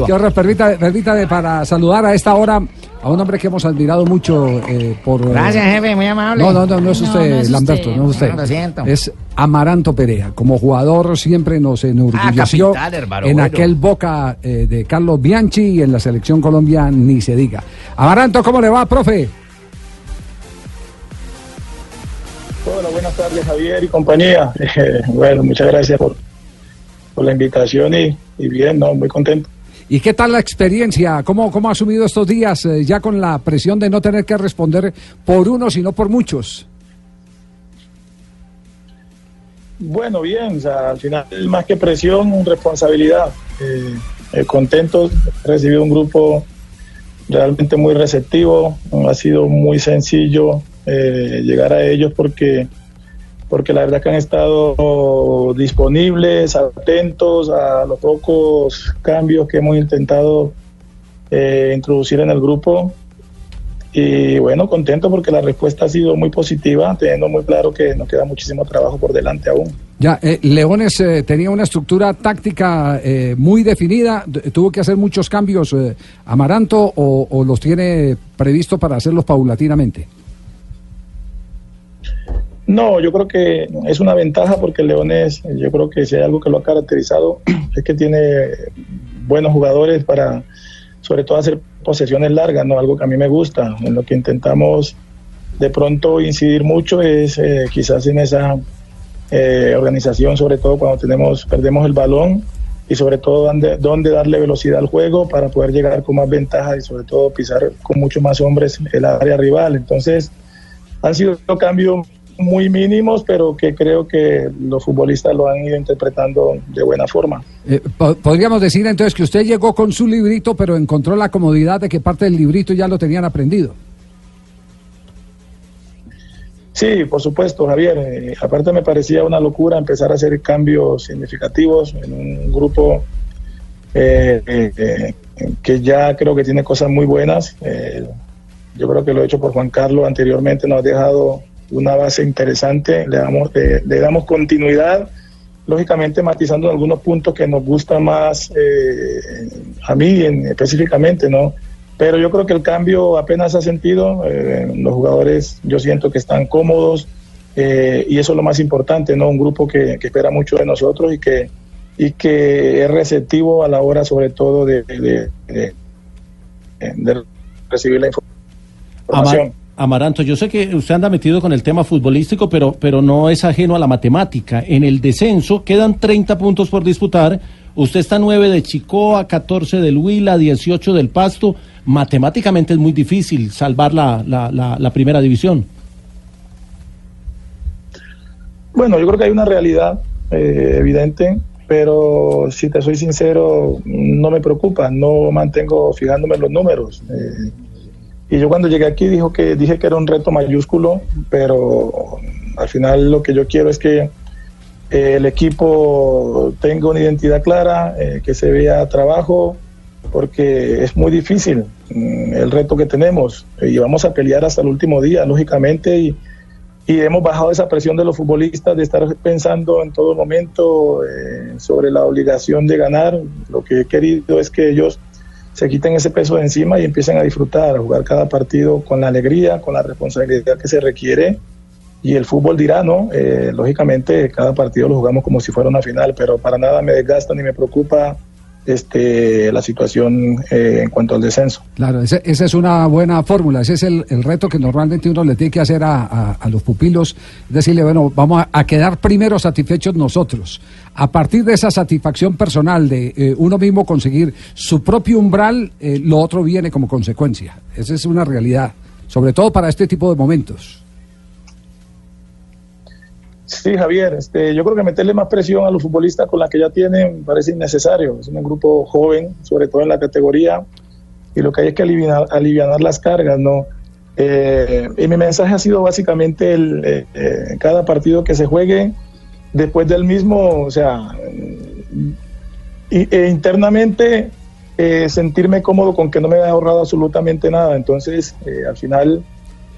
Ahora, permítame para saludar a esta hora a un hombre que hemos admirado mucho eh, por... Gracias, jefe, muy amable. No, no, no, no es usted, no es Lamberto, usted. no es usted. No, lo siento. Es Amaranto Perea. Como jugador siempre nos enorgulleció Ah, capital, hermano, en bueno. aquel Boca eh, de Carlos Bianchi y en la selección Colombia ni se diga. Amaranto, ¿cómo le va, profe? Hola, buenas tardes Javier y compañía. Eh, bueno, muchas gracias por, por la invitación y, y bien, no, muy contento. ¿Y qué tal la experiencia? ¿Cómo, cómo ha asumido estos días eh, ya con la presión de no tener que responder por uno, sino por muchos? Bueno, bien, o sea, al final más que presión, responsabilidad. Eh, eh, contento, he recibido un grupo realmente muy receptivo, ha sido muy sencillo eh, llegar a ellos porque porque la verdad que han estado disponibles, atentos a los pocos cambios que hemos intentado eh, introducir en el grupo. Y bueno, contento porque la respuesta ha sido muy positiva, teniendo muy claro que nos queda muchísimo trabajo por delante aún. Ya, eh, Leones eh, tenía una estructura táctica muy definida, tuvo que hacer muchos cambios Amaranto o, o los tiene previsto para hacerlos paulatinamente. No, yo creo que es una ventaja porque Leones, yo creo que si hay algo que lo ha caracterizado, es que tiene buenos jugadores para, sobre todo, hacer posesiones largas, ¿no? Algo que a mí me gusta. En lo que intentamos de pronto incidir mucho es eh, quizás en esa eh, organización, sobre todo cuando tenemos, perdemos el balón y sobre todo dónde, dónde darle velocidad al juego para poder llegar con más ventaja y sobre todo pisar con mucho más hombres el área rival. Entonces, han sido cambios muy mínimos, pero que creo que los futbolistas lo han ido interpretando de buena forma. Eh, po- podríamos decir entonces que usted llegó con su librito, pero encontró la comodidad de que parte del librito ya lo tenían aprendido. Sí, por supuesto, Javier. Eh, aparte me parecía una locura empezar a hacer cambios significativos en un grupo eh, eh, que ya creo que tiene cosas muy buenas. Yo creo que lo hecho por Juan Carlos anteriormente nos ha dejado una base interesante. Le damos, eh, le damos continuidad, lógicamente matizando algunos puntos que nos gustan más eh, a mí en- específicamente, ¿no? Pero yo creo que el cambio apenas ha sentido. eh, los jugadores, yo siento que están cómodos eh, y eso es lo más importante, ¿no? Un grupo que, que espera mucho de nosotros y que, y que es receptivo a la hora, sobre todo, de, de- de- de recibir la información. Amar- Amaranto, yo sé que usted anda metido con el tema futbolístico, pero, pero no es ajeno a la matemática. En el descenso quedan 30 puntos por disputar. Usted está 9 de Chicoa, 14 del Huila, 18 del Pasto. Matemáticamente es muy difícil salvar la, la, la, primera división. Bueno, yo creo que hay una realidad eh, evidente, pero si te soy sincero, no me preocupa, no mantengo fijándome en los números. eh, y yo cuando llegué aquí dijo que, dije que era un reto mayúsculo, pero al final lo que yo quiero es que eh, el equipo tenga una identidad clara, eh, que se vea trabajo, porque es muy difícil mm, el reto que tenemos y vamos a pelear hasta el último día, lógicamente, y, y hemos bajado esa presión de los futbolistas de estar pensando en todo momento eh, sobre la obligación de ganar. Lo que he querido es que ellos se quiten ese peso de encima y empiecen a disfrutar, a jugar cada partido con la alegría, con la responsabilidad que se requiere. Y el fútbol dirá, ¿no? Eh, lógicamente, cada partido lo jugamos como si fuera una final, pero para nada me desgasta ni me preocupa este, la situación eh, en cuanto al descenso. Claro, esa es una buena fórmula, ese es el, el reto que normalmente uno le tiene que hacer a, a- los pupilos, decirle, bueno, vamos a, a quedar primero satisfechos nosotros. A partir de esa satisfacción personal de eh, uno mismo conseguir su propio umbral, eh, lo otro viene como consecuencia. Esa es una realidad, sobre todo para este tipo de momentos. Sí, Javier, este, yo creo que meterle más presión a los futbolistas con la que ya tienen parece innecesario. Es un grupo joven, sobre todo en la categoría, y lo que hay es que aliviar, alivianar las cargas, ¿no? Eh, y mi mensaje ha sido básicamente el, eh, eh, cada partido que se juegue, después del mismo, o sea, e internamente eh, sentirme cómodo con que no me haya ahorrado absolutamente nada. Entonces, al final,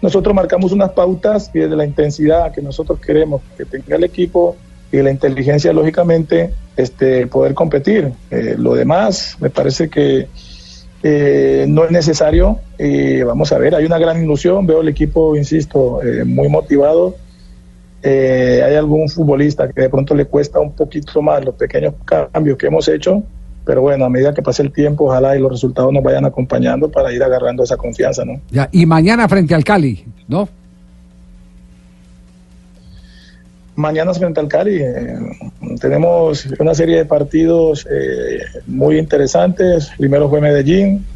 nosotros marcamos unas pautas y desde la intensidad que nosotros queremos que tenga el equipo y la inteligencia, lógicamente, este, poder competir. Eh, lo demás, me parece que eh, no es necesario. y vamos a ver, hay una gran ilusión, veo el equipo, insisto, eh, muy motivado. hay algún futbolista que de pronto le cuesta un poquito más los pequeños cambios que hemos hecho, pero bueno, a medida que pase el tiempo, ojalá y los resultados nos vayan acompañando para ir agarrando esa confianza, ¿no? Ya, y mañana frente al Cali, ¿no? Mañana frente al Cali eh, tenemos una serie de partidos eh, muy interesantes. Primero fue Medellín,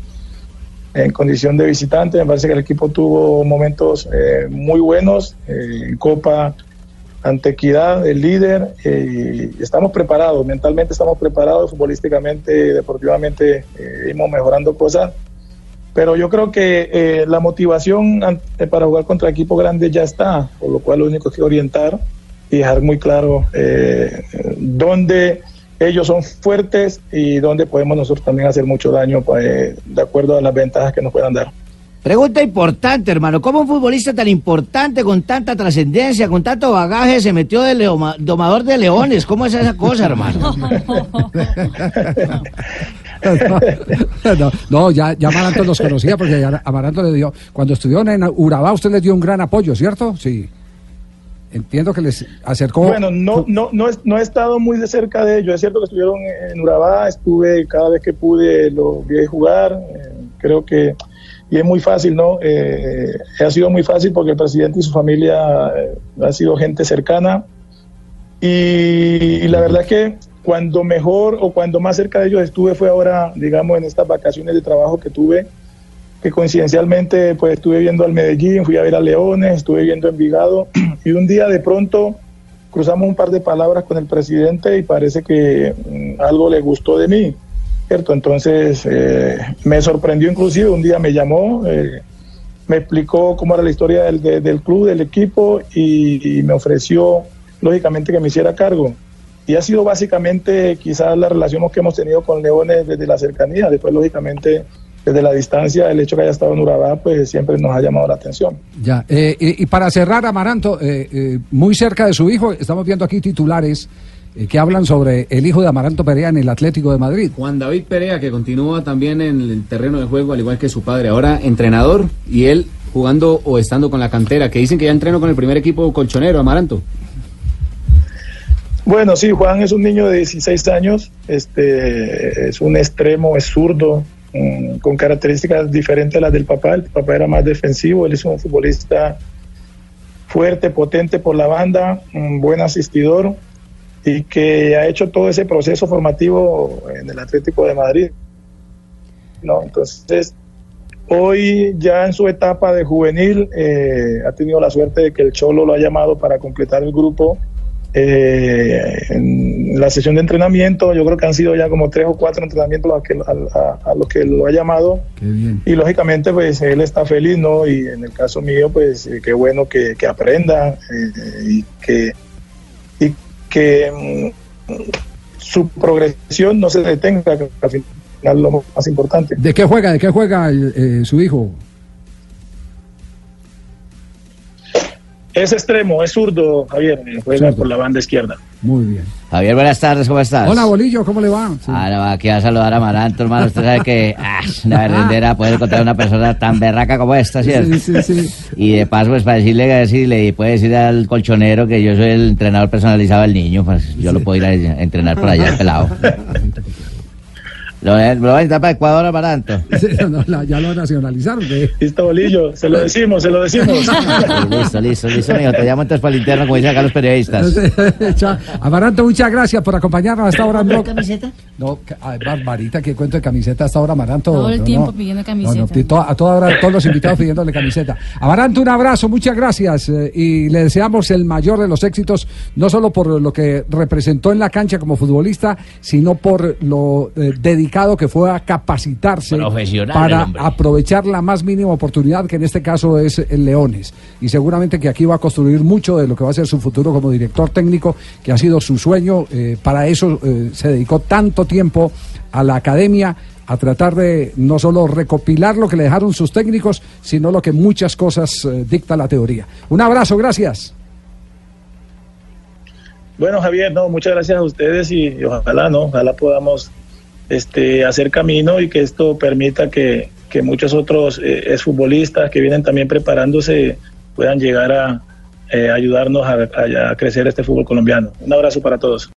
en condición de visitante. Me parece que el equipo tuvo momentos eh, muy buenos en Copa ante Equidad, el líder. y estamos preparados, mentalmente estamos preparados, futbolísticamente, deportivamente, íbamos mejorando cosas. Pero yo creo que la motivación para jugar contra equipos grandes ya está, por lo cual lo único que orientar y dejar muy claro eh, dónde ellos son fuertes y dónde podemos nosotros también hacer mucho daño pues, de acuerdo a las ventajas que nos puedan dar. Pregunta importante, hermano. ¿Cómo un futbolista tan importante, con tanta trascendencia, con tanto bagaje, se metió de domador de leones? ¿Cómo es esa cosa, hermano? no, ya, ya Amaranto los conocía porque Amaranto le dio, cuando estudió en Urabá, usted le dio un gran apoyo, ¿cierto? Sí. Entiendo que les acercó. Bueno, no, no, no, no he estado muy de cerca de ellos. Es cierto que estuvieron en Urabá, estuve cada vez que pude, lo vi jugar. Eh, creo que. Y es muy fácil, ¿no? Eh, ha sido muy fácil porque el presidente y su familia eh, han sido gente cercana. Y, y, la verdad que cuando mejor o cuando más cerca de ellos estuve fue ahora, digamos, en estas vacaciones de trabajo que tuve que coincidencialmente pues estuve viendo al Medellín, fui a ver a Leones, estuve viendo Envigado y un día de pronto cruzamos un par de palabras con el presidente y parece que mm, algo le gustó de mí, ¿cierto? Entonces eh, me sorprendió inclusive, un día me llamó, eh, me explicó cómo era la historia del, del club, del equipo y, y, me ofreció lógicamente que me hiciera cargo. Y ha sido básicamente quizás la relación que hemos tenido con Leones desde la cercanía, después lógicamente desde la distancia, el hecho que haya estado en Urabá, pues siempre nos ha llamado la atención. Ya, eh, y, para cerrar, Amaranto, eh, eh, muy cerca de su hijo, estamos viendo aquí titulares que hablan sobre el hijo de Amaranto Perea en el Atlético de Madrid. Juan David Perea, que continúa también en el terreno de juego, al igual que su padre, ahora entrenador, y él jugando o estando con la cantera, que dicen que ya entrenó con el primer equipo colchonero, Amaranto. Bueno, sí, Juan es un niño de 16 años, este, es un extremo, es zurdo, Mm, con características diferentes a las del papá. El papá era más defensivo, él es un futbolista fuerte, potente por la banda, un buen asistidor y que ha hecho todo ese proceso formativo en el Atlético de Madrid. ¿no? Entonces, hoy ya en su etapa de juvenil eh, ha tenido la suerte de que el Cholo lo ha llamado para completar el grupo eh, en la sesión de entrenamiento, yo creo que han sido ya como tres o cuatro entrenamientos a, que, a, los que lo ha llamado. Y lógicamente, pues él está feliz, ¿no? Y en el caso mío, pues eh, qué bueno que, aprenda eh, y que, que mm, su progresión no se detenga, que al final lo más importante. ¿De qué juega? ¿De qué juega su hijo? Es extremo, es zurdo, Javier, juega por la banda izquierda. Muy bien. Javier, buenas tardes, ¿cómo estás? Hola, Bolillo, ¿cómo le va? Ahora va aquí a saludar a Maranto, hermano. Usted sabe que ah, una verdadera poder encontrar una persona tan berraca como esta, ¿cierto? Sí, sí, sí. Y de paso, pues para decirle, decirle, puede decir al colchonero que yo soy el entrenador personalizado del niño, pues yo lo puedo ir a entrenar por allá, pelado. Lo, lo va a para Ecuador, Amaranto. ya lo nacionalizaron. Listo, Bolillo, se lo decimos, se lo decimos. listo, listo, listo, amigo. Te llamo entonces para el interno, como dicen acá los periodistas. Amaranto, muchas gracias por acompañarnos hasta ahora. ¿No camiseta? No, Barbarita, ¿qué cuento de camiseta hasta ahora, Amaranto? Todo el tiempo pidiendo camiseta. a toda hora, todos los invitados pidiéndole camiseta. Amaranto, un abrazo, muchas gracias. Eh, y le deseamos el mayor de los éxitos, no solo por lo que representó en la cancha como futbolista, sino por lo eh, dedicado que fue a capacitarse para aprovechar la más mínima oportunidad, que en este caso es el Leones. Y seguramente que aquí va a construir mucho de lo que va a ser su futuro como director técnico, que ha sido su sueño. Eh, para eso eh, se dedicó tanto tiempo a la academia a tratar de no solo recopilar lo que le dejaron sus técnicos, sino lo que muchas cosas eh, dicta la teoría. Un abrazo, gracias. Bueno, Javier, no, muchas gracias a ustedes y, ojalá, ¿no? Ojalá podamos este, hacer camino y que esto permita que, muchos otros eh, exfutbolistas que vienen también preparándose puedan llegar a eh, ayudarnos a crecer este fútbol colombiano. Un abrazo para todos.